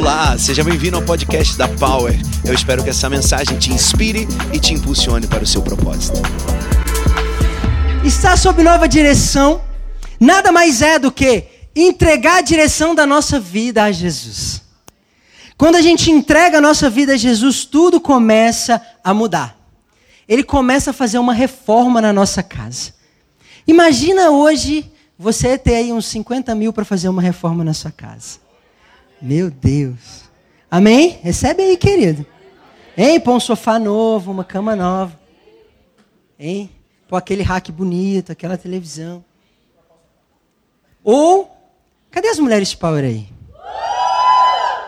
Olá, seja bem-vindo ao podcast da Power. Eu espero que essa mensagem te inspire e te impulsione para o seu propósito. Estar sob nova direção nada mais é do que entregar a direção da nossa vida a Jesus. Quando a gente entrega a nossa vida a Jesus, tudo começa a mudar. Ele começa a fazer uma reforma na nossa casa. Imagina hoje você ter aí uns 50 mil para fazer uma reforma na sua casa. Meu Deus. Amém? Recebe aí, querido. Hein? Põe um sofá novo, uma cama nova. Hein? Põe aquele rack bonito, aquela televisão. Ou, cadê as mulheres power aí?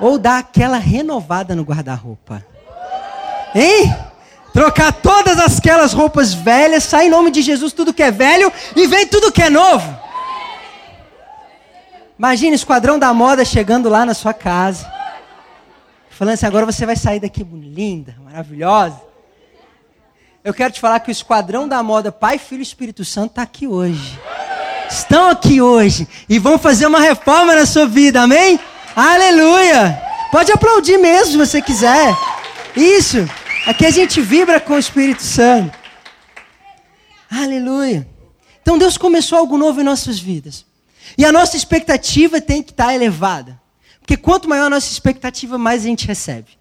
Ou dá aquela renovada no guarda-roupa. Hein? Trocar todas aquelas roupas velhas, sai em nome de Jesus tudo que é velho e vem tudo que é novo. Imagina o esquadrão da moda chegando lá na sua casa. Falando assim, agora você vai sair daqui linda, maravilhosa. Eu quero te falar que o esquadrão da moda, Pai, Filho e Espírito Santo, está aqui hoje. Estão aqui hoje e vão fazer uma reforma na sua vida, amém? Aleluia! Pode aplaudir mesmo se você quiser. Isso. Aqui a gente vibra com o Espírito Santo. Aleluia. Então Deus começou algo novo em nossas vidas. E a nossa expectativa tem que estar elevada. Porque quanto maior a nossa expectativa, mais a gente recebe.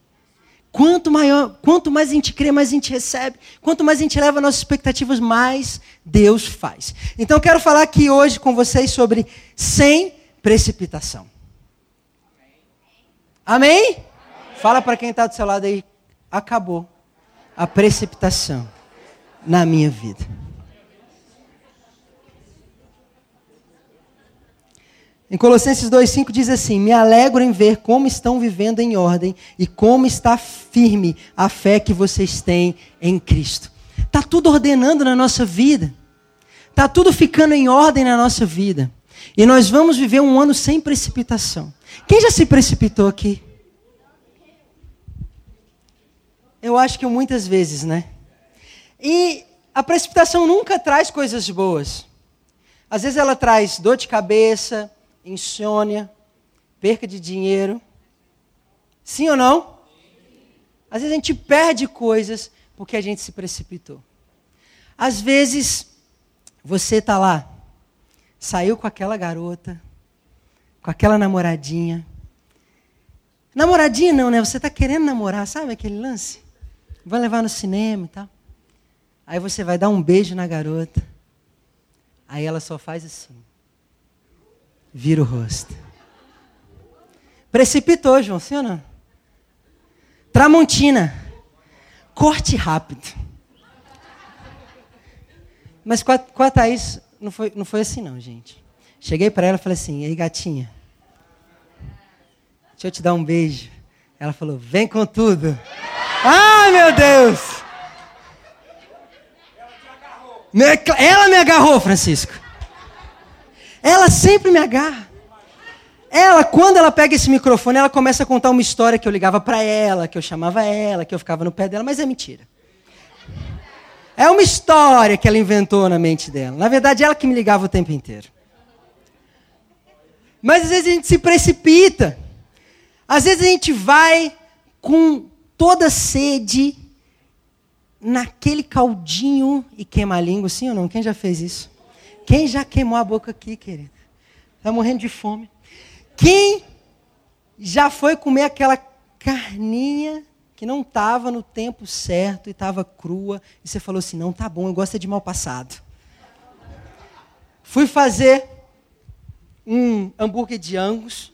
Quanto maior, quanto mais a gente crê, mais a gente recebe. Quanto mais a gente eleva nossas expectativas, mais Deus faz. Então eu quero falar aqui hoje com vocês sobre sem precipitação. Amém? Amém. Fala para quem está do seu lado aí. Acabou a precipitação na minha vida. Em Colossenses 2,5 diz assim: Me alegro em ver como estão vivendo em ordem e como está firme a fé que vocês têm em Cristo. Está tudo ordenando na nossa vida. Está tudo ficando em ordem na nossa vida. E nós vamos viver um ano sem precipitação. Quem já se precipitou aqui? Eu acho que muitas vezes, né? E a precipitação nunca traz coisas boas. Às vezes ela traz dor de cabeça, insônia, perca de dinheiro. Sim ou não? Às vezes a gente perde coisas porque a gente se precipitou. Às vezes você está lá, saiu com aquela garota, com aquela namoradinha. Namoradinha não, né? Você está querendo namorar, sabe aquele lance? Vai levar no cinema e tal. Aí você vai dar um beijo na garota. Aí ela só faz assim vira o rosto. Precipitou, João, sim ou não? Tramontina. Corte rápido. Mas com a, com a Thaís não foi, não foi assim não, gente. Cheguei para ela e falei assim, ei gatinha, deixa eu te dar um beijo. Ela falou, vem com tudo. Ai, meu Deus! Ela me agarrou, Francisco. Ela sempre me agarra. Ela, quando ela pega esse microfone, ela começa a contar uma história que eu ligava para ela, que eu chamava ela, que eu ficava no pé dela, mas é mentira. É uma história que ela inventou na mente dela. Na verdade, ela que me ligava o tempo inteiro. Mas às vezes a gente se precipita. Às vezes a gente vai com toda sede naquele caldinho e queima a língua, sim ou não? Quem já fez isso? Quem já queimou a boca aqui, querido? Está morrendo de fome. Quem já foi comer aquela carninha que não estava no tempo certo e estava crua e você falou assim: não, tá bom, eu gosto de mal passado. Fui fazer um hambúrguer de angus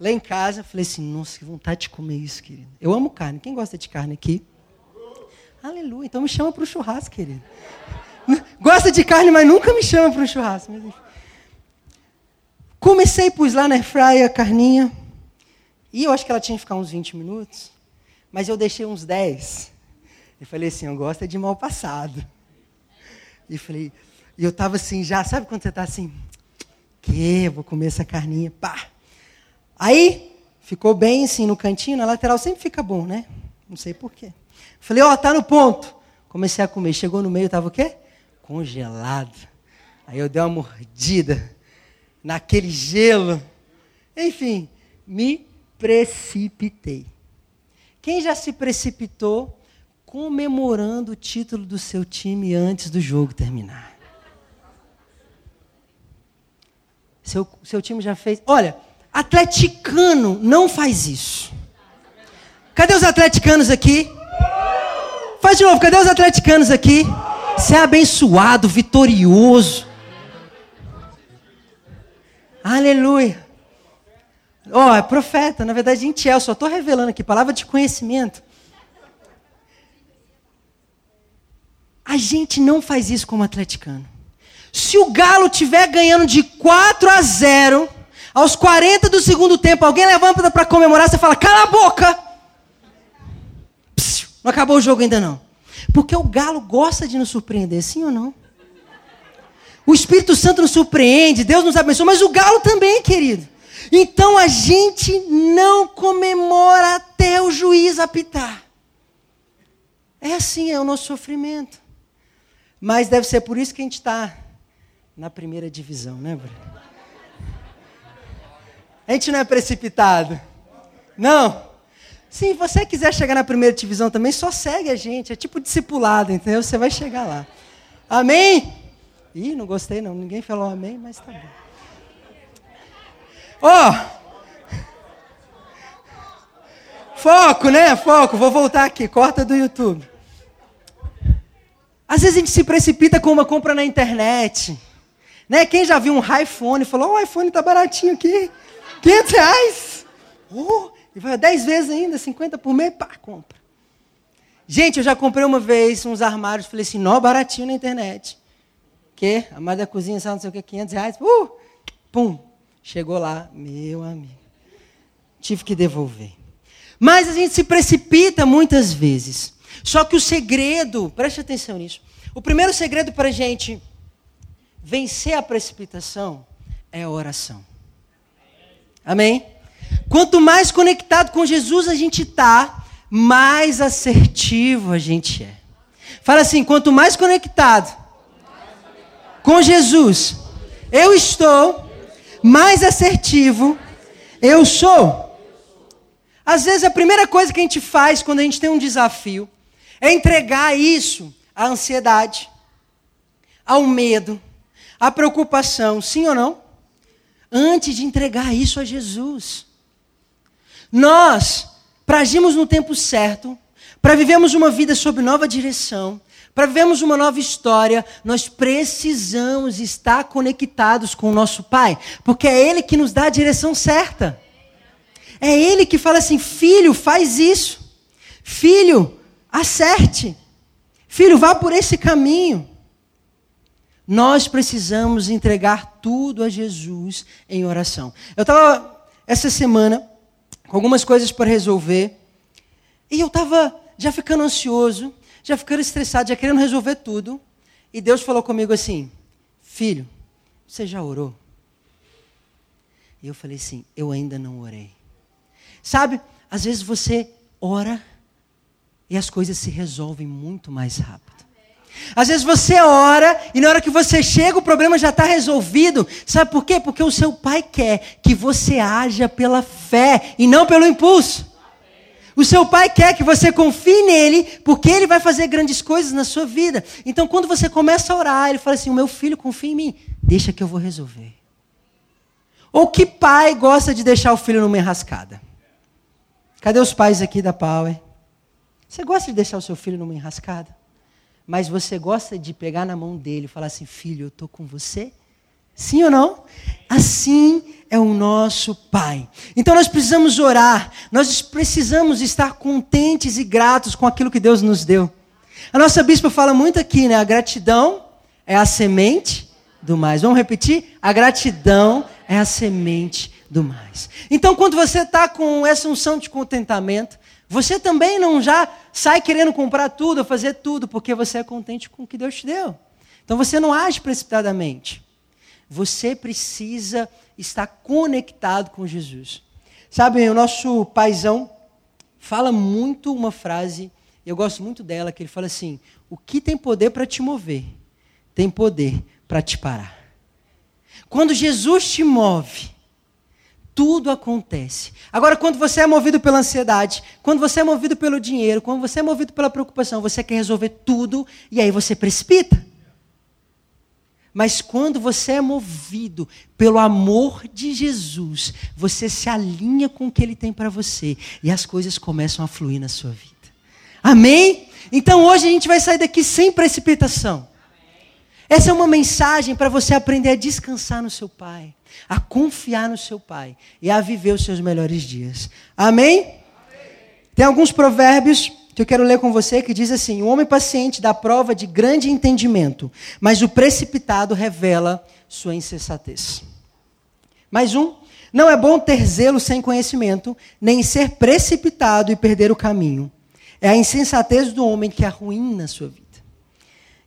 lá em casa. Falei assim: nossa, que vontade de comer isso, querido. Eu amo carne. Quem gosta de carne aqui? Aleluia. Então me chama para o churrasco, querido. Gosta de carne, mas nunca me chama para um churrasco. Comecei, pus lá na fryer a carninha. E eu acho que ela tinha que ficar uns 20 minutos. Mas eu deixei uns 10. E falei assim, eu gosto é de mal passado. E falei, e eu estava assim já, sabe quando você está assim? Que, vou comer essa carninha, pá. Aí, ficou bem assim no cantinho, na lateral sempre fica bom, né? Não sei porquê. Falei, ó, oh, tá no ponto. Comecei a comer. Chegou no meio, tava o quê? Congelado. Aí eu dei uma mordida naquele gelo. Enfim, me precipitei. Quem já se precipitou comemorando o título do seu time antes do jogo terminar? Seu, seu time já fez. Olha, atleticano não faz isso. Cadê os atleticanos aqui? Faz de novo, cadê os atleticanos aqui? Você é abençoado, vitorioso. Aleluia. Ó, oh, é profeta, na verdade, Intiel, só estou revelando aqui, palavra de conhecimento. A gente não faz isso como atleticano. Se o Galo tiver ganhando de 4 a 0, aos 40 do segundo tempo, alguém levanta para comemorar, você fala: "Cala a boca!" Psiu, não acabou o jogo ainda não. Porque o Galo gosta de nos surpreender, sim ou não? O Espírito Santo nos surpreende, Deus nos abençoa, mas o Galo também, querido. Então a gente não comemora até o juiz apitar. É assim, é o nosso sofrimento. Mas deve ser por isso que a gente está na primeira divisão, né, Bruno? A gente não é precipitado. Não. Se você quiser chegar na primeira divisão também, só segue a gente. É tipo discipulado, entendeu? Você vai chegar lá. Amém? Ih, não gostei não. Ninguém falou amém, mas tá bom. Ó! Oh! Foco, né? Foco. Vou voltar aqui. Corta do YouTube. Às vezes a gente se precipita com uma compra na internet. Né? Quem já viu um iPhone falou: oh, o iPhone tá baratinho aqui. 500 reais. Oh, e vai 10 vezes ainda, 50 por mês, pá, compra. Gente, eu já comprei uma vez uns armários, falei assim, nó baratinho na internet. Que? A mais da cozinha, sabe, não sei o que, 500 reais. Uh, pum, Chegou lá, meu amigo. Tive que devolver. Mas a gente se precipita muitas vezes. Só que o segredo, preste atenção nisso. O primeiro segredo para a gente vencer a precipitação é a oração. Amém? Quanto mais conectado com Jesus a gente está, mais assertivo a gente é. Fala assim: quanto mais conectado com Jesus eu estou, mais assertivo eu sou. Às vezes a primeira coisa que a gente faz quando a gente tem um desafio é entregar isso à ansiedade, ao medo, à preocupação, sim ou não? Antes de entregar isso a Jesus. Nós, para agirmos no tempo certo, para vivermos uma vida sob nova direção, para vivermos uma nova história, nós precisamos estar conectados com o nosso Pai, porque é Ele que nos dá a direção certa. É Ele que fala assim: filho, faz isso. Filho, acerte. Filho, vá por esse caminho. Nós precisamos entregar tudo a Jesus em oração. Eu estava essa semana com algumas coisas para resolver e eu estava já ficando ansioso já ficando estressado, já querendo resolver tudo. E Deus falou comigo assim: Filho, você já orou? E eu falei assim: Eu ainda não orei. Sabe, às vezes você ora e as coisas se resolvem muito mais rápido. Às vezes você ora e na hora que você chega o problema já está resolvido. Sabe por quê? Porque o seu pai quer que você haja pela fé e não pelo impulso. O seu pai quer que você confie nele, porque ele vai fazer grandes coisas na sua vida. Então, quando você começa a orar, ele fala assim: O meu filho confia em mim, deixa que eu vou resolver. Ou que pai gosta de deixar o filho numa enrascada? Cadê os pais aqui da Power? Você gosta de deixar o seu filho numa enrascada? Mas você gosta de pegar na mão dele e falar assim: Filho, eu estou com você? Sim ou não? Assim é o nosso Pai. Então nós precisamos orar, nós precisamos estar contentes e gratos com aquilo que Deus nos deu. A nossa bispa fala muito aqui, né? A gratidão é a semente do mais. Vamos repetir? A gratidão é a semente do mais. Então, quando você está com essa unção de contentamento, você também não já sai querendo comprar tudo fazer tudo, porque você é contente com o que Deus te deu. Então, você não age precipitadamente. Você precisa estar conectado com Jesus. Sabe, o nosso paizão fala muito uma frase, eu gosto muito dela, que ele fala assim: o que tem poder para te mover, tem poder para te parar. Quando Jesus te move, tudo acontece. Agora, quando você é movido pela ansiedade, quando você é movido pelo dinheiro, quando você é movido pela preocupação, você quer resolver tudo e aí você precipita. Mas quando você é movido pelo amor de Jesus, você se alinha com o que ele tem para você e as coisas começam a fluir na sua vida. Amém? Então hoje a gente vai sair daqui sem precipitação. Essa é uma mensagem para você aprender a descansar no seu Pai, a confiar no seu Pai e a viver os seus melhores dias. Amém? Amém. Tem alguns provérbios que eu quero ler com você que diz assim: O homem paciente dá prova de grande entendimento, mas o precipitado revela sua insensatez. Mais um. Não é bom ter zelo sem conhecimento, nem ser precipitado e perder o caminho. É a insensatez do homem que arruína a sua vida.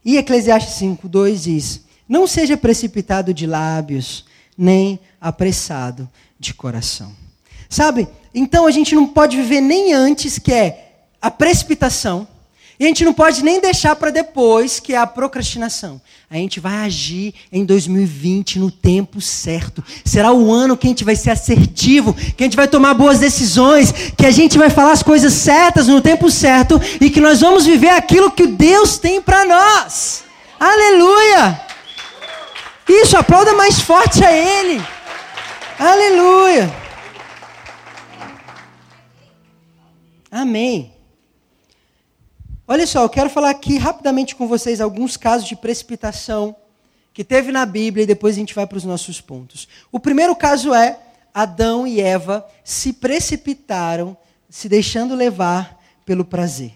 E Eclesiastes 5, 2 diz: Não seja precipitado de lábios, nem apressado de coração. Sabe? Então a gente não pode viver nem antes, que é a precipitação. E a gente não pode nem deixar para depois, que é a procrastinação. A gente vai agir em 2020 no tempo certo. Será o ano que a gente vai ser assertivo, que a gente vai tomar boas decisões, que a gente vai falar as coisas certas no tempo certo e que nós vamos viver aquilo que Deus tem para nós. Aleluia! Isso, aplauda mais forte a Ele. Aleluia! Amém. Olha só, eu quero falar aqui rapidamente com vocês alguns casos de precipitação que teve na Bíblia e depois a gente vai para os nossos pontos. O primeiro caso é Adão e Eva se precipitaram, se deixando levar pelo prazer.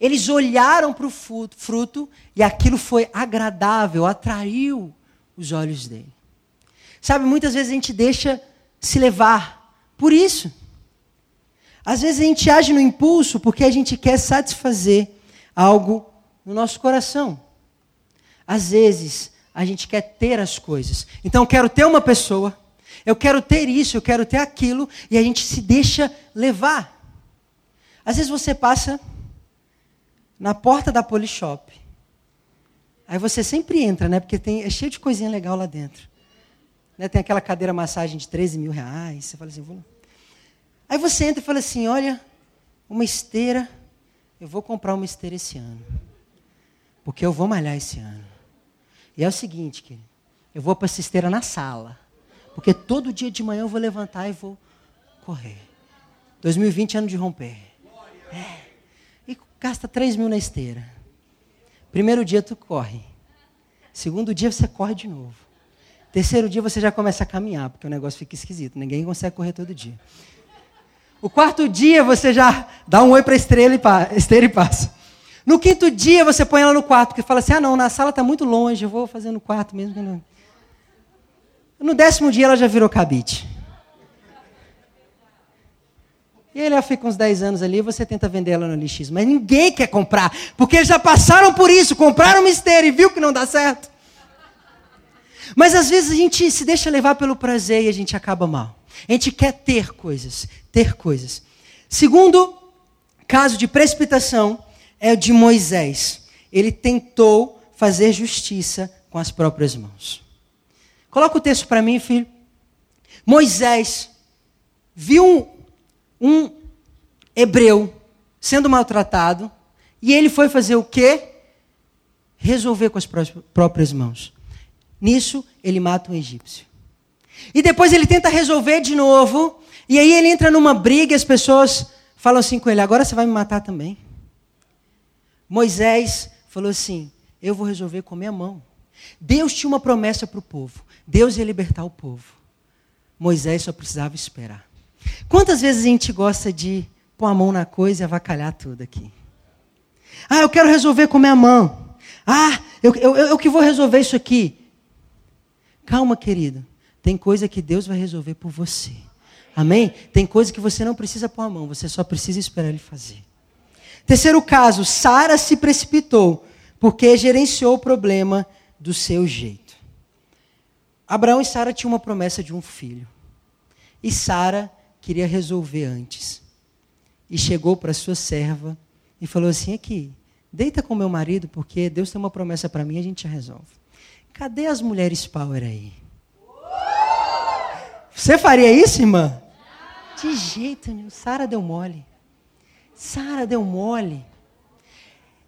Eles olharam para o fruto e aquilo foi agradável, atraiu os olhos dele. Sabe, muitas vezes a gente deixa se levar por isso. Às vezes a gente age no impulso porque a gente quer satisfazer algo no nosso coração. Às vezes a gente quer ter as coisas. Então eu quero ter uma pessoa, eu quero ter isso, eu quero ter aquilo, e a gente se deixa levar. Às vezes você passa na porta da Polishop. Aí você sempre entra, né? Porque tem, é cheio de coisinha legal lá dentro. Né? Tem aquela cadeira massagem de 13 mil reais. Você fala assim, vou Aí você entra e fala assim: olha, uma esteira, eu vou comprar uma esteira esse ano. Porque eu vou malhar esse ano. E é o seguinte, querido, eu vou para essa esteira na sala. Porque todo dia de manhã eu vou levantar e vou correr. 2020 ano de romper. É. E gasta 3 mil na esteira. Primeiro dia tu corre. Segundo dia você corre de novo. Terceiro dia você já começa a caminhar, porque o negócio fica esquisito. Ninguém consegue correr todo dia. O quarto dia você já dá um oi para a estrela e e passa. No quinto dia você põe ela no quarto, porque fala assim: ah, não, na sala está muito longe, eu vou fazer no quarto mesmo. No décimo dia ela já virou cabide. E ela fica uns 10 anos ali e você tenta vender ela no LX. Mas ninguém quer comprar, porque eles já passaram por isso, compraram uma esteira e viu que não dá certo. Mas às vezes a gente se deixa levar pelo prazer e a gente acaba mal. A gente quer ter coisas, ter coisas. Segundo caso de precipitação é o de Moisés. Ele tentou fazer justiça com as próprias mãos. Coloca o texto para mim, filho. Moisés viu um, um hebreu sendo maltratado e ele foi fazer o quê? Resolver com as próprias mãos. Nisso, ele mata um egípcio. E depois ele tenta resolver de novo. E aí ele entra numa briga e as pessoas falam assim com ele: agora você vai me matar também. Moisés falou assim: eu vou resolver com a minha mão. Deus tinha uma promessa para o povo: Deus ia libertar o povo. Moisés só precisava esperar. Quantas vezes a gente gosta de pôr a mão na coisa e avacalhar tudo aqui? Ah, eu quero resolver com a minha mão. Ah, eu, eu, eu, que vou resolver isso aqui. Calma, querido. Tem coisa que Deus vai resolver por você. Amém? Tem coisa que você não precisa pôr a mão, você só precisa esperar Ele fazer. Terceiro caso, Sara se precipitou porque gerenciou o problema do seu jeito. Abraão e Sara tinham uma promessa de um filho. E Sara queria resolver antes. E chegou para sua serva e falou assim: aqui, deita com meu marido, porque Deus tem uma promessa para mim, a gente já resolve. Cadê as mulheres power aí? Você faria isso, irmã? De jeito nenhum. Sara deu mole. Sara deu mole.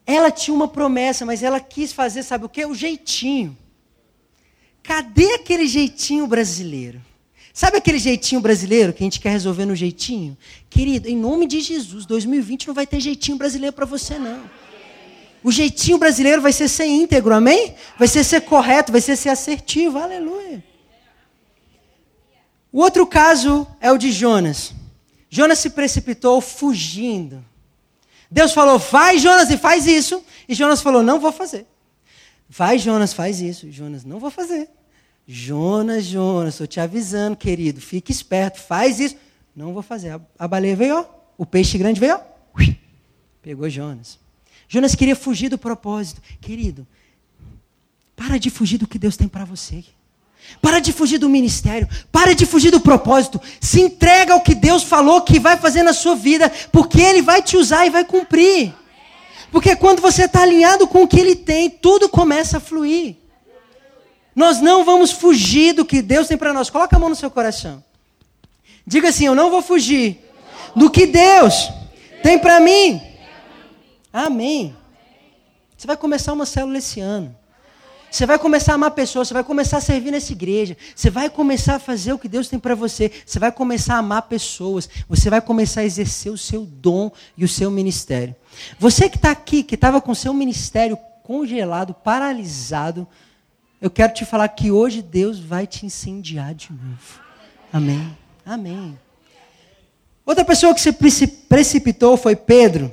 Ela tinha uma promessa, mas ela quis fazer, sabe o que? O jeitinho. Cadê aquele jeitinho brasileiro? Sabe aquele jeitinho brasileiro que a gente quer resolver no jeitinho? Querido, em nome de Jesus, 2020 não vai ter jeitinho brasileiro para você, não. O jeitinho brasileiro vai ser ser íntegro, amém? Vai ser ser correto, vai ser ser assertivo, aleluia. O outro caso é o de Jonas. Jonas se precipitou fugindo. Deus falou: vai, Jonas, e faz isso. E Jonas falou: não vou fazer. Vai, Jonas, faz isso. Jonas, não vou fazer. Jonas, Jonas, estou te avisando, querido, fique esperto, faz isso. Não vou fazer. A baleia veio, ó, o peixe grande veio, ó, pegou Jonas. Jonas queria fugir do propósito. Querido, para de fugir do que Deus tem para você. Para de fugir do ministério. Para de fugir do propósito. Se entrega ao que Deus falou que vai fazer na sua vida, porque Ele vai te usar e vai cumprir. Porque quando você está alinhado com o que Ele tem, tudo começa a fluir. Nós não vamos fugir do que Deus tem para nós. Coloca a mão no seu coração. Diga assim: Eu não vou fugir do que Deus tem para mim. Amém. Você vai começar uma célula esse ano. Você vai começar a amar pessoas, você vai começar a servir nessa igreja, você vai começar a fazer o que Deus tem para você, você vai começar a amar pessoas, você vai começar a exercer o seu dom e o seu ministério. Você que está aqui, que estava com o seu ministério congelado, paralisado, eu quero te falar que hoje Deus vai te incendiar de novo. Amém. Amém. Outra pessoa que se precipitou foi Pedro.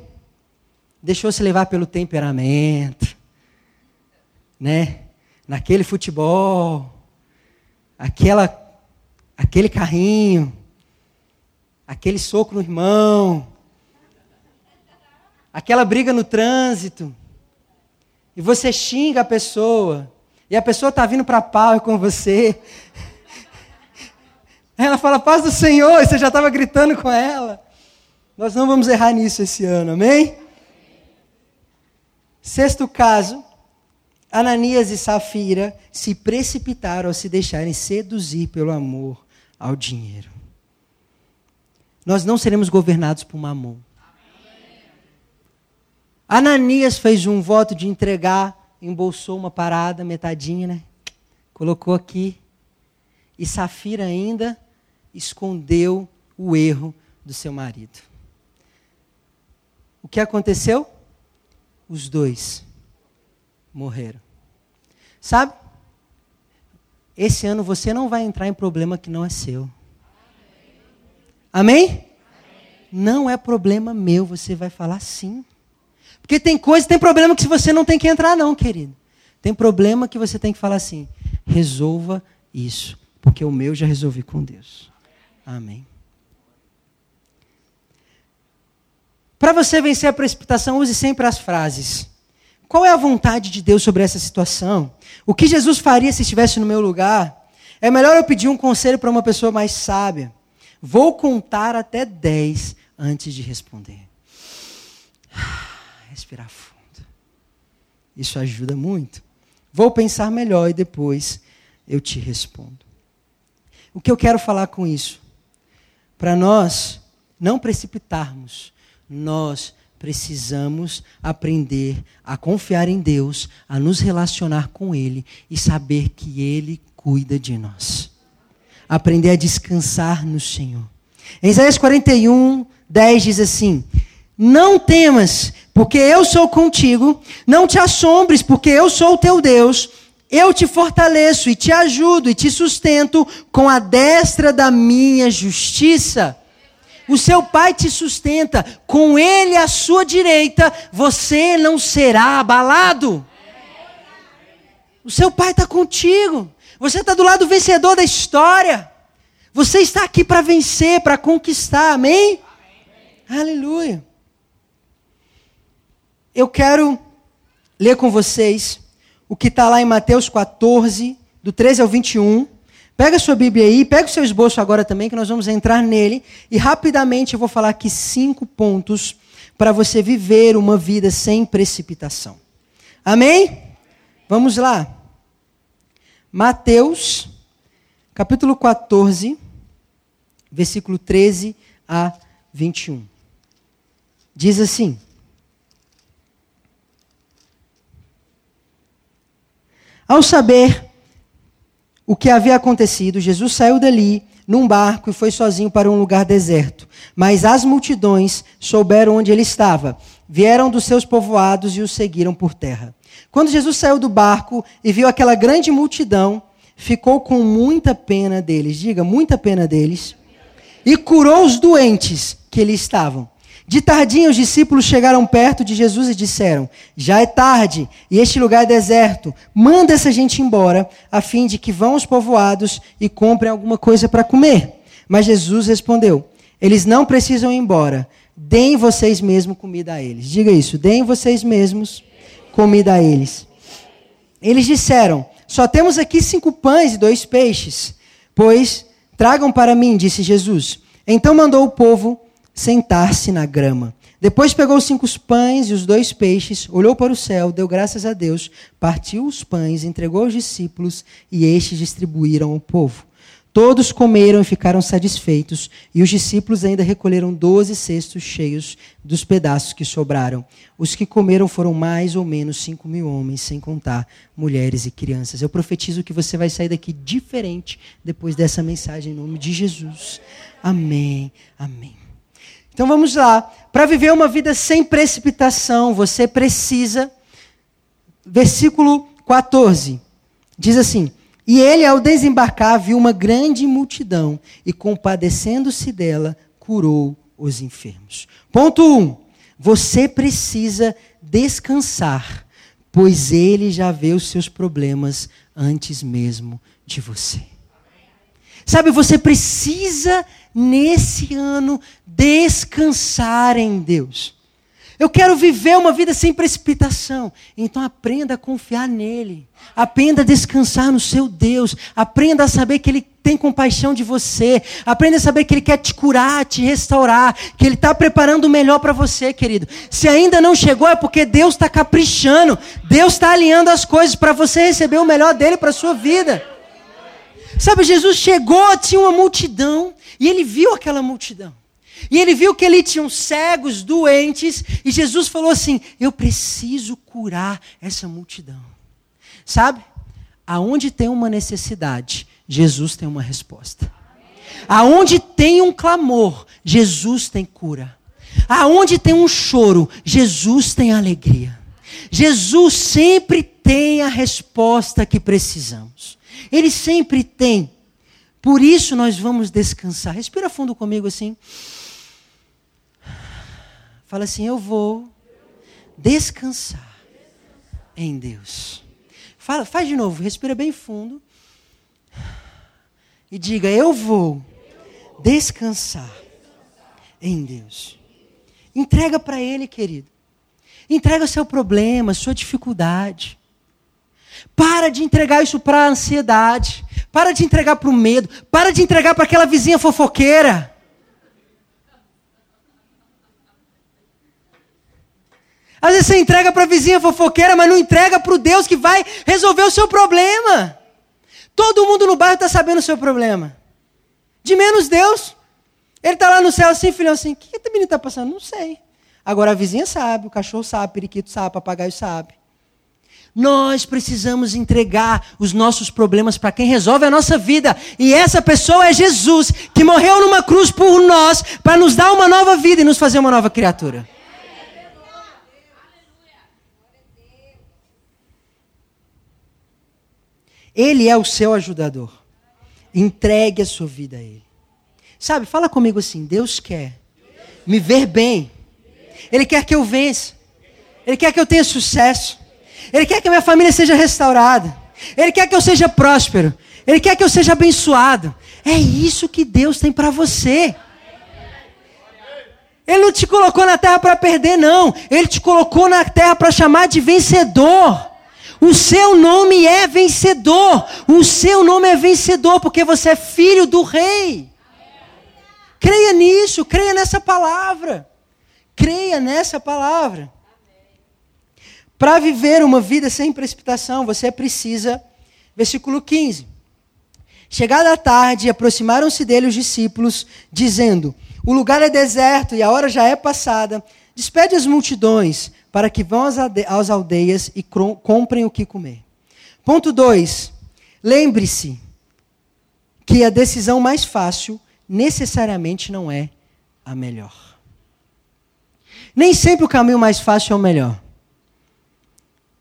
Deixou-se levar pelo temperamento, né? Naquele futebol, aquela, aquele carrinho, aquele soco no irmão, aquela briga no trânsito, e você xinga a pessoa, e a pessoa está vindo para pau com você. Ela fala, paz do Senhor, e você já estava gritando com ela. Nós não vamos errar nisso esse ano, amém? Sexto caso, Ananias e Safira se precipitaram ao se deixarem seduzir pelo amor ao dinheiro. Nós não seremos governados por mamon. Ananias fez um voto de entregar embolsou uma parada, metadinha, né? Colocou aqui. E Safira ainda escondeu o erro do seu marido. O que aconteceu? Os dois morreram. Sabe? Esse ano você não vai entrar em problema que não é seu. Amém? Não é problema meu, você vai falar sim. Porque tem coisa, tem problema que você não tem que entrar, não, querido. Tem problema que você tem que falar assim: resolva isso, porque o meu já resolvi com Deus. Amém. Para você vencer a precipitação, use sempre as frases. Qual é a vontade de Deus sobre essa situação? O que Jesus faria se estivesse no meu lugar? É melhor eu pedir um conselho para uma pessoa mais sábia. Vou contar até 10 antes de responder respirar fundo. Isso ajuda muito. Vou pensar melhor e depois eu te respondo. O que eu quero falar com isso? Para nós não precipitarmos, nós precisamos aprender a confiar em Deus, a nos relacionar com Ele e saber que Ele cuida de nós. Aprender a descansar no Senhor. Em Isaías 41, 10 diz assim: Não temas, porque eu sou contigo. Não te assombres, porque eu sou o teu Deus. Eu te fortaleço e te ajudo e te sustento com a destra da minha justiça. O seu pai te sustenta, com ele à sua direita, você não será abalado. O seu pai está contigo, você está do lado vencedor da história. Você está aqui para vencer, para conquistar, amém? amém? Aleluia eu quero ler com vocês o que está lá em Mateus 14, do 13 ao 21. Pega a sua Bíblia aí, pega o seu esboço agora também, que nós vamos entrar nele. E rapidamente eu vou falar aqui cinco pontos para você viver uma vida sem precipitação. Amém? Vamos lá. Mateus, capítulo 14, versículo 13 a 21. Diz assim: Ao saber o que havia acontecido, Jesus saiu dali num barco e foi sozinho para um lugar deserto. Mas as multidões souberam onde ele estava, vieram dos seus povoados e o seguiram por terra. Quando Jesus saiu do barco e viu aquela grande multidão, ficou com muita pena deles, diga, muita pena deles, e curou os doentes que ali estavam. De tardinha, os discípulos chegaram perto de Jesus e disseram: Já é tarde e este lugar é deserto. Manda essa gente embora, a fim de que vão aos povoados e comprem alguma coisa para comer. Mas Jesus respondeu: Eles não precisam ir embora. Deem vocês mesmos comida a eles. Diga isso: deem vocês mesmos comida a eles. Eles disseram: Só temos aqui cinco pães e dois peixes. Pois tragam para mim, disse Jesus. Então mandou o povo sentar-se na grama. Depois pegou cinco pães e os dois peixes, olhou para o céu, deu graças a Deus, partiu os pães, entregou aos discípulos e estes distribuíram ao povo. Todos comeram e ficaram satisfeitos, e os discípulos ainda recolheram doze cestos cheios dos pedaços que sobraram. Os que comeram foram mais ou menos cinco mil homens, sem contar mulheres e crianças. Eu profetizo que você vai sair daqui diferente depois dessa mensagem em nome de Jesus. Amém. Amém. Então vamos lá. Para viver uma vida sem precipitação, você precisa. Versículo 14 diz assim: E ele, ao desembarcar, viu uma grande multidão e, compadecendo-se dela, curou os enfermos. Ponto 1. Um, você precisa descansar, pois ele já vê os seus problemas antes mesmo de você. Sabe, você precisa nesse ano descansar em Deus. Eu quero viver uma vida sem precipitação. Então aprenda a confiar nele. Aprenda a descansar no seu Deus. Aprenda a saber que ele tem compaixão de você. Aprenda a saber que ele quer te curar, te restaurar. Que ele está preparando o melhor para você, querido. Se ainda não chegou, é porque Deus está caprichando. Deus está alinhando as coisas para você receber o melhor dele para sua vida. Sabe, Jesus chegou, tinha uma multidão. E ele viu aquela multidão. E ele viu que ali tinham cegos, doentes, e Jesus falou assim: Eu preciso curar essa multidão. Sabe? Aonde tem uma necessidade, Jesus tem uma resposta. Aonde tem um clamor, Jesus tem cura. Aonde tem um choro, Jesus tem alegria. Jesus sempre tem a resposta que precisamos. Ele sempre tem. Por isso nós vamos descansar. Respira fundo comigo assim. Fala assim: Eu vou descansar em Deus. Fala, faz de novo, respira bem fundo. E diga: Eu vou descansar em Deus. Entrega para Ele, querido. Entrega seu problema, sua dificuldade. Para de entregar isso para a ansiedade. Para de entregar para o medo. Para de entregar para aquela vizinha fofoqueira. Às vezes você entrega para a vizinha fofoqueira, mas não entrega para o Deus que vai resolver o seu problema. Todo mundo no bairro está sabendo o seu problema. De menos Deus. Ele está lá no céu assim, filhão, assim, o que, a menina está passando? Não sei. Agora a vizinha sabe, o cachorro sabe, o periquito sabe, o papagaio sabe. Nós precisamos entregar os nossos problemas para quem resolve a nossa vida. E essa pessoa é Jesus, que morreu numa cruz por nós, para nos dar uma nova vida e nos fazer uma nova criatura. Ele é o seu ajudador. Entregue a sua vida a Ele. Sabe, fala comigo assim: Deus quer me ver bem. Ele quer que eu vença. Ele quer que eu tenha sucesso. Ele quer que a minha família seja restaurada. Ele quer que eu seja próspero. Ele quer que eu seja abençoado. É isso que Deus tem para você. Ele não te colocou na terra para perder, não. Ele te colocou na terra para chamar de vencedor. O seu nome é vencedor. O seu nome é vencedor porque você é filho do rei. Creia nisso, creia nessa palavra. Creia nessa palavra. Para viver uma vida sem precipitação, você precisa, versículo 15. Chegada a tarde, aproximaram-se dele os discípulos, dizendo: O lugar é deserto e a hora já é passada. Despede as multidões para que vão às aldeias e comprem o que comer. Ponto 2. Lembre-se que a decisão mais fácil necessariamente não é a melhor. Nem sempre o caminho mais fácil é o melhor.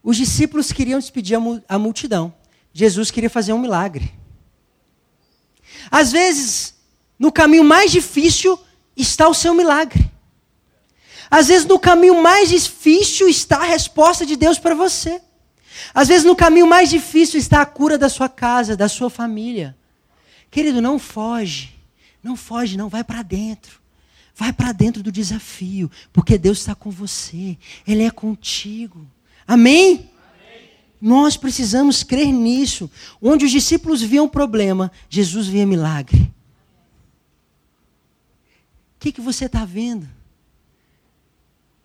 Os discípulos queriam despedir a multidão. Jesus queria fazer um milagre. Às vezes, no caminho mais difícil está o seu milagre. Às vezes, no caminho mais difícil está a resposta de Deus para você. Às vezes, no caminho mais difícil está a cura da sua casa, da sua família. Querido, não foge. Não foge, não. Vai para dentro. Vai para dentro do desafio, porque Deus está com você. Ele é contigo. Amém? Nós precisamos crer nisso. Onde os discípulos viam problema, Jesus via milagre. O que, que você está vendo?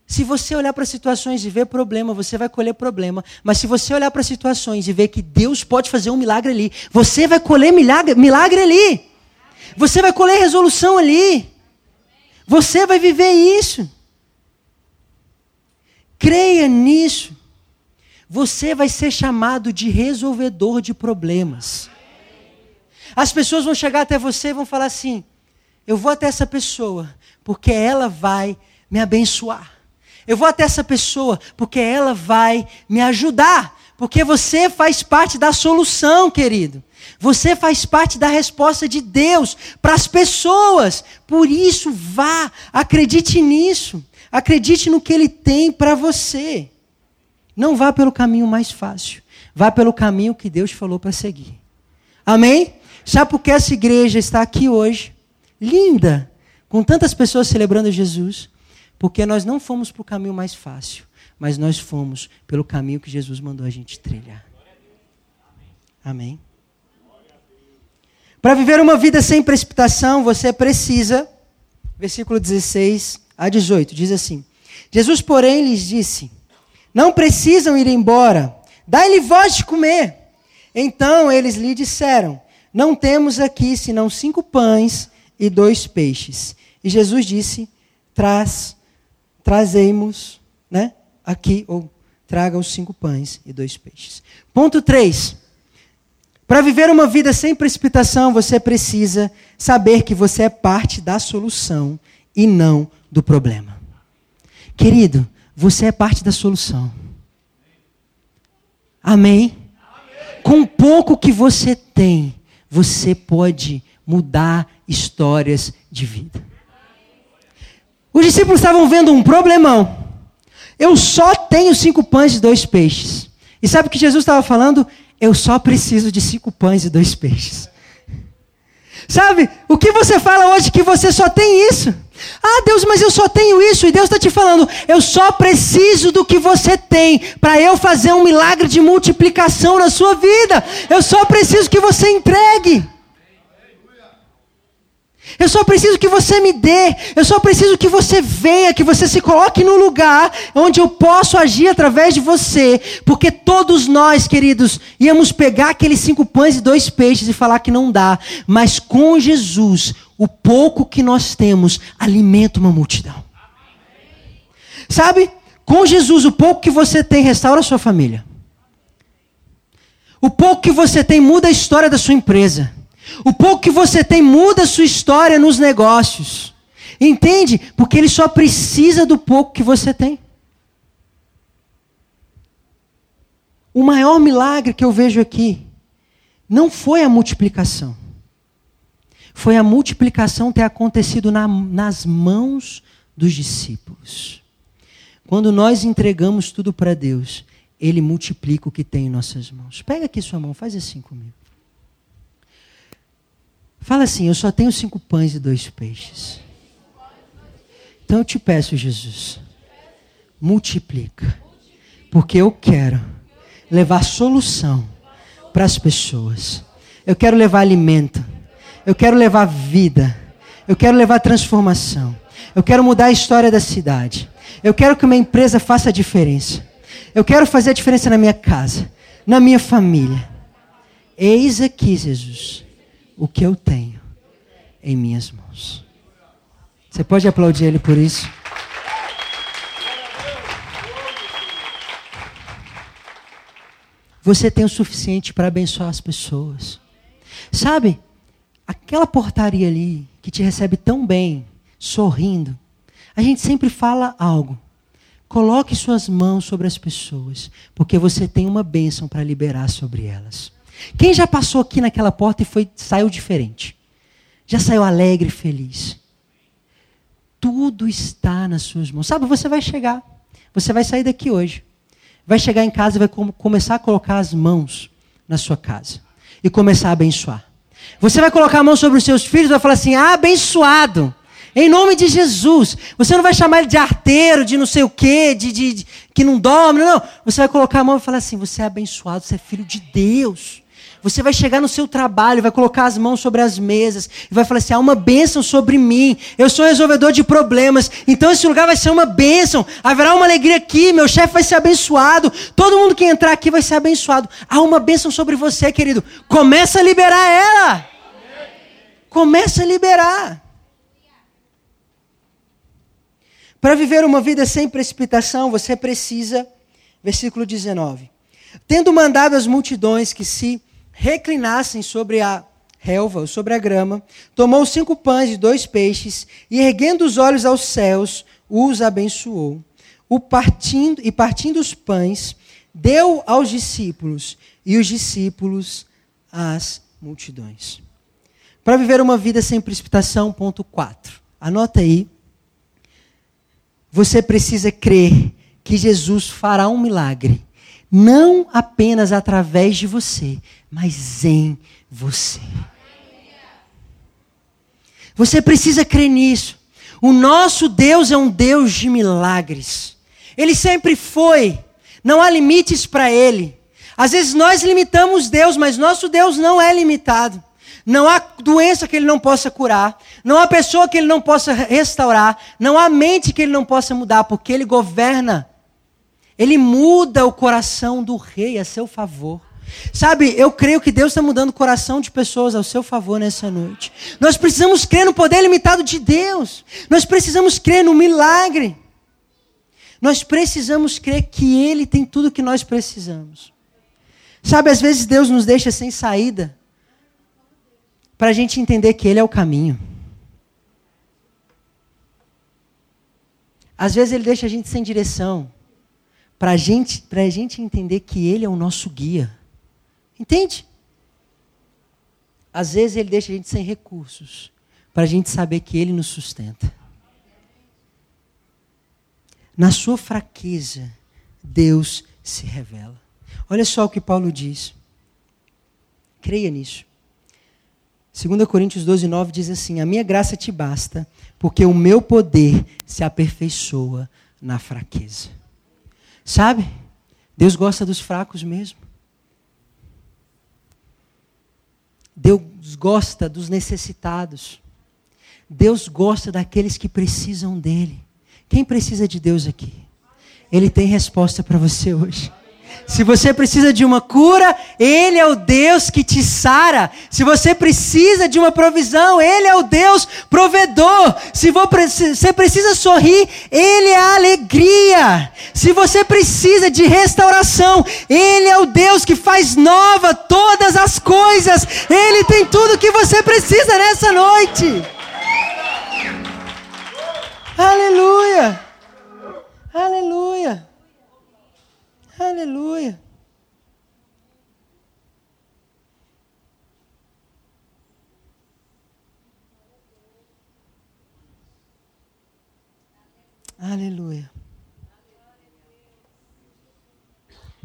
Se você olhar para situações e ver problema, você vai colher problema. Mas se você olhar para situações e ver que Deus pode fazer um milagre ali, você vai colher milagre, milagre ali. Você vai colher resolução ali. Você vai viver isso. Creia nisso você vai ser chamado de resolvedor de problemas. As pessoas vão chegar até você e vão falar assim: eu vou até essa pessoa, porque ela vai me abençoar. Eu vou até essa pessoa, porque ela vai me ajudar. Porque você faz parte da solução, querido. Você faz parte da resposta de Deus para as pessoas. Por isso, vá, acredite nisso. Acredite no que Ele tem para você. Não vá pelo caminho mais fácil. Vá pelo caminho que Deus falou para seguir. Amém? Sabe por que essa igreja está aqui hoje? Linda, com tantas pessoas celebrando Jesus. Porque nós não fomos para o caminho mais fácil, mas nós fomos pelo caminho que Jesus mandou a gente trilhar. Amém? Para viver uma vida sem precipitação, você precisa, versículo 16 a 18, diz assim: Jesus, porém, lhes disse: não precisam ir embora. Dai-lhe voz de comer. Então eles lhe disseram: Não temos aqui senão cinco pães e dois peixes. E Jesus disse: Traz, trazemos, né? Aqui, ou traga os cinco pães e dois peixes. Ponto 3. Para viver uma vida sem precipitação, você precisa saber que você é parte da solução e não do problema. Querido, você é parte da solução. Amém? Com pouco que você tem, você pode mudar histórias de vida. Os discípulos estavam vendo um problemão. Eu só tenho cinco pães e dois peixes. E sabe o que Jesus estava falando? Eu só preciso de cinco pães e dois peixes. Sabe, o que você fala hoje que você só tem isso? Ah, Deus, mas eu só tenho isso. E Deus está te falando, eu só preciso do que você tem para eu fazer um milagre de multiplicação na sua vida. Eu só preciso que você entregue. Eu só preciso que você me dê. Eu só preciso que você venha, que você se coloque no lugar onde eu posso agir através de você. Porque todos nós, queridos, íamos pegar aqueles cinco pães e dois peixes e falar que não dá. Mas com Jesus, o pouco que nós temos alimenta uma multidão. Sabe? Com Jesus, o pouco que você tem restaura a sua família. O pouco que você tem muda a história da sua empresa. O pouco que você tem muda a sua história nos negócios. Entende? Porque ele só precisa do pouco que você tem. O maior milagre que eu vejo aqui não foi a multiplicação. Foi a multiplicação ter acontecido na, nas mãos dos discípulos. Quando nós entregamos tudo para Deus, Ele multiplica o que tem em nossas mãos. Pega aqui sua mão, faz assim comigo. Fala assim: Eu só tenho cinco pães e dois peixes. Então eu te peço, Jesus, multiplica. Porque eu quero levar solução para as pessoas. Eu quero levar alimento. Eu quero levar vida. Eu quero levar transformação. Eu quero mudar a história da cidade. Eu quero que uma empresa faça a diferença. Eu quero fazer a diferença na minha casa, na minha família. Eis aqui, Jesus o que eu tenho em minhas mãos. Você pode aplaudir ele por isso? Você tem o suficiente para abençoar as pessoas. Sabe, aquela portaria ali que te recebe tão bem, sorrindo, a gente sempre fala algo. Coloque suas mãos sobre as pessoas, porque você tem uma bênção para liberar sobre elas. Quem já passou aqui naquela porta e foi saiu diferente? Já saiu alegre e feliz? Tudo está nas suas mãos. Sabe, você vai chegar. Você vai sair daqui hoje. Vai chegar em casa e vai começar a colocar as mãos na sua casa. E começar a abençoar. Você vai colocar a mão sobre os seus filhos e vai falar assim: ah, abençoado. Em nome de Jesus. Você não vai chamar ele de arteiro, de não sei o quê, de, de, de que não dorme. Não. Você vai colocar a mão e falar assim: você é abençoado, você é filho de Deus. Você vai chegar no seu trabalho, vai colocar as mãos sobre as mesas e vai falar assim: há uma bênção sobre mim. Eu sou resolvedor de problemas. Então esse lugar vai ser uma bênção. Haverá uma alegria aqui. Meu chefe vai ser abençoado. Todo mundo que entrar aqui vai ser abençoado. Há uma bênção sobre você, querido. Começa a liberar ela. Começa a liberar. Para viver uma vida sem precipitação, você precisa, versículo 19, tendo mandado as multidões que se reclinassem sobre a relva, sobre a grama, tomou cinco pães e dois peixes, e erguendo os olhos aos céus, os abençoou. O partindo, e partindo os pães, deu aos discípulos, e os discípulos às multidões. Para viver uma vida sem precipitação, ponto 4. Anota aí. Você precisa crer que Jesus fará um milagre não apenas através de você, mas em você. Você precisa crer nisso. O nosso Deus é um Deus de milagres. Ele sempre foi. Não há limites para ele. Às vezes nós limitamos Deus, mas nosso Deus não é limitado. Não há doença que ele não possa curar. Não há pessoa que ele não possa restaurar. Não há mente que ele não possa mudar, porque ele governa ele muda o coração do rei a seu favor. Sabe, eu creio que Deus está mudando o coração de pessoas ao seu favor nessa noite. Nós precisamos crer no poder limitado de Deus. Nós precisamos crer no milagre. Nós precisamos crer que Ele tem tudo que nós precisamos. Sabe, às vezes Deus nos deixa sem saída para a gente entender que Ele é o caminho. Às vezes Ele deixa a gente sem direção para gente, a gente entender que Ele é o nosso guia. Entende? Às vezes Ele deixa a gente sem recursos, para a gente saber que Ele nos sustenta. Na sua fraqueza, Deus se revela. Olha só o que Paulo diz. Creia nisso. 2 Coríntios 12, 9 diz assim: A minha graça te basta, porque o meu poder se aperfeiçoa na fraqueza. Sabe? Deus gosta dos fracos mesmo. Deus gosta dos necessitados. Deus gosta daqueles que precisam dele. Quem precisa de Deus aqui? Ele tem resposta para você hoje. Se você precisa de uma cura, Ele é o Deus que te sara. Se você precisa de uma provisão, Ele é o Deus provedor. Se você precisa sorrir, Ele é a alegria. Se você precisa de restauração, Ele é o Deus que faz nova todas as coisas. Ele tem tudo que você precisa nessa noite. Aleluia! Aleluia! Aleluia. Aleluia.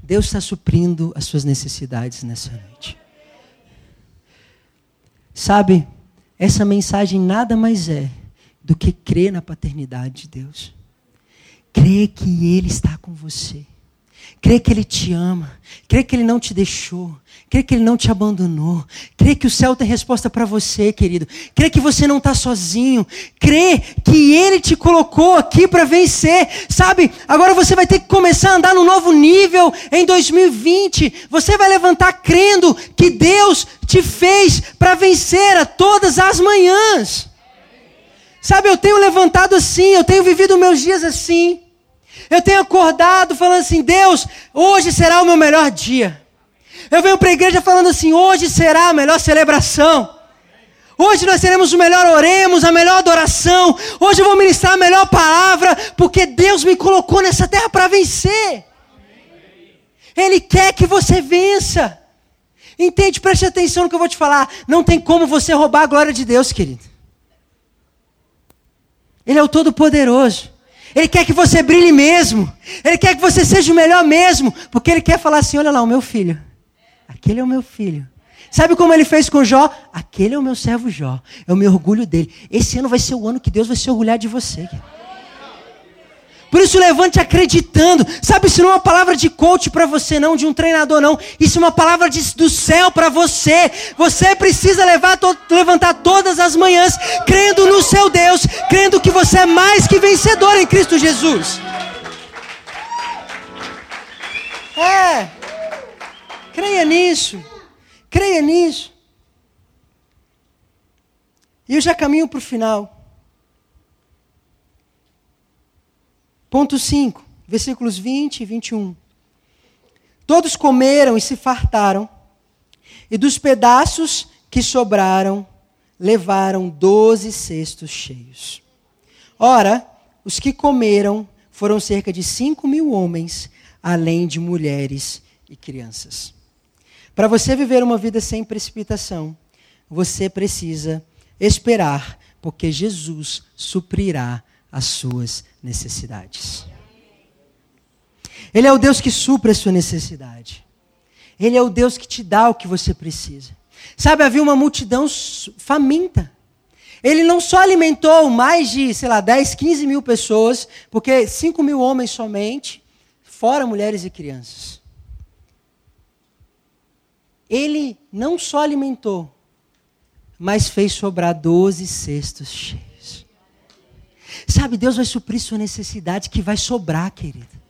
Deus está suprindo as suas necessidades nessa noite. Sabe, essa mensagem nada mais é do que crer na paternidade de Deus. Crer que Ele está com você Crê que Ele te ama. Crê que Ele não te deixou. Crê que Ele não te abandonou. Crê que o céu tem resposta para você, querido. Crê que você não está sozinho. Crê que Ele te colocou aqui para vencer. Sabe, agora você vai ter que começar a andar num novo nível em 2020. Você vai levantar crendo que Deus te fez para vencer a todas as manhãs. Sabe, eu tenho levantado assim, eu tenho vivido meus dias assim. Eu tenho acordado falando assim: Deus, hoje será o meu melhor dia. Eu venho para a igreja falando assim: hoje será a melhor celebração. Hoje nós teremos o melhor oremos, a melhor adoração. Hoje eu vou ministrar a melhor palavra, porque Deus me colocou nessa terra para vencer. Ele quer que você vença. Entende? Preste atenção no que eu vou te falar. Não tem como você roubar a glória de Deus, querido. Ele é o Todo-Poderoso. Ele quer que você brilhe mesmo. Ele quer que você seja o melhor mesmo. Porque ele quer falar assim: olha lá, o meu filho. Aquele é o meu filho. Sabe como ele fez com Jó? Aquele é o meu servo Jó. Eu me orgulho dele. Esse ano vai ser o ano que Deus vai se orgulhar de você. Por isso levante acreditando. Sabe, isso não é uma palavra de coach para você, não, de um treinador, não. Isso é uma palavra de, do céu para você. Você precisa levar, to, levantar todas as manhãs, crendo no seu Deus, crendo que você é mais que vencedor em Cristo Jesus. É. Creia nisso. Creia nisso. E eu já caminho para o final. Ponto 5, versículos 20 e 21. Todos comeram e se fartaram, e dos pedaços que sobraram, levaram doze cestos cheios. Ora, os que comeram foram cerca de cinco mil homens, além de mulheres e crianças. Para você viver uma vida sem precipitação, você precisa esperar, porque Jesus suprirá as suas necessidades. Ele é o Deus que supre a sua necessidade. Ele é o Deus que te dá o que você precisa. Sabe, havia uma multidão faminta. Ele não só alimentou mais de, sei lá, 10, 15 mil pessoas, porque 5 mil homens somente, fora mulheres e crianças ele não só alimentou, mas fez sobrar doze cestos cheios. Sabe, Deus vai suprir sua necessidade que vai sobrar, querido.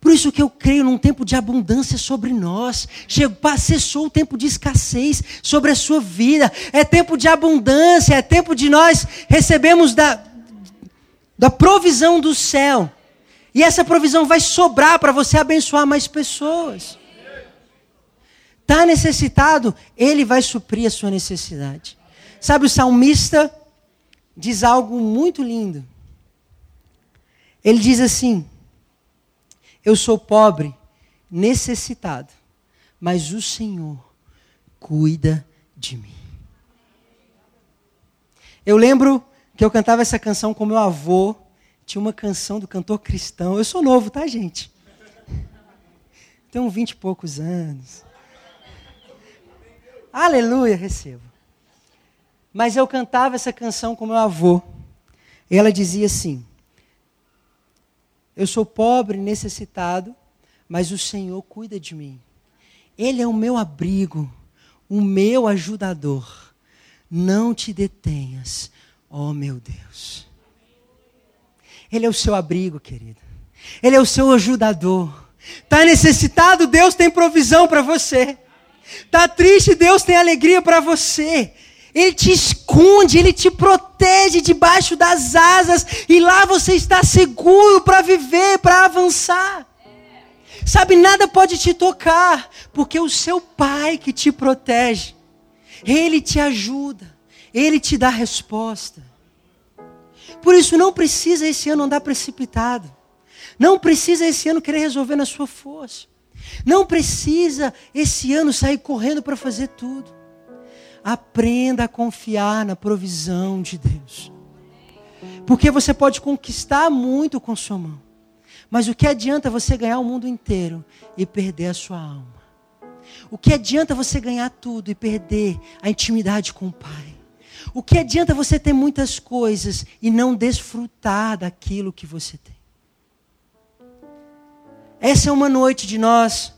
Por isso que eu creio num tempo de abundância sobre nós. Chegou, cessou o tempo de escassez sobre a sua vida. É tempo de abundância, é tempo de nós recebemos da, da provisão do céu. E essa provisão vai sobrar para você abençoar mais pessoas. Está necessitado, ele vai suprir a sua necessidade. Sabe, o salmista diz algo muito lindo. Ele diz assim: Eu sou pobre, necessitado, mas o Senhor cuida de mim. Eu lembro que eu cantava essa canção com meu avô. Tinha uma canção do cantor cristão. Eu sou novo, tá, gente? Tenho vinte e poucos anos. Aleluia, recebo. Mas eu cantava essa canção com meu avô. E ela dizia assim: Eu sou pobre, necessitado, mas o Senhor cuida de mim. Ele é o meu abrigo, o meu ajudador. Não te detenhas, ó meu Deus. Ele é o seu abrigo, querido. Ele é o seu ajudador. Está necessitado, Deus tem provisão para você. Tá triste, Deus tem alegria para você. Ele te esconde, ele te protege debaixo das asas e lá você está seguro para viver, para avançar. Sabe, nada pode te tocar, porque o seu pai que te protege, ele te ajuda, ele te dá resposta. Por isso não precisa esse ano andar precipitado. Não precisa esse ano querer resolver na sua força. Não precisa esse ano sair correndo para fazer tudo. Aprenda a confiar na provisão de Deus. Porque você pode conquistar muito com sua mão. Mas o que adianta você ganhar o mundo inteiro e perder a sua alma? O que adianta você ganhar tudo e perder a intimidade com o Pai? O que adianta você ter muitas coisas e não desfrutar daquilo que você tem? Essa é uma noite de nós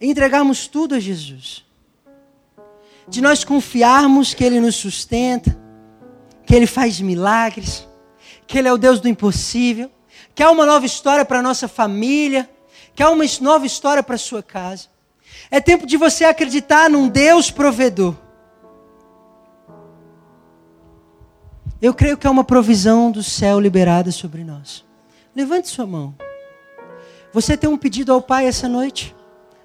entregarmos tudo a Jesus. De nós confiarmos que Ele nos sustenta, que Ele faz milagres, que Ele é o Deus do impossível, que há uma nova história para a nossa família, que há uma nova história para a sua casa. É tempo de você acreditar num Deus provedor. Eu creio que é uma provisão do céu liberada sobre nós. Levante sua mão. Você tem um pedido ao Pai essa noite?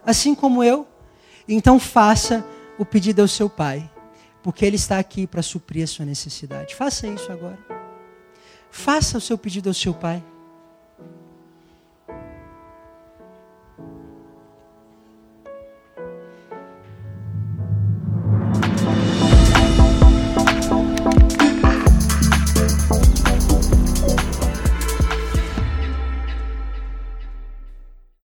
Assim como eu? Então faça o pedido ao seu Pai, porque Ele está aqui para suprir a sua necessidade. Faça isso agora. Faça o seu pedido ao seu Pai.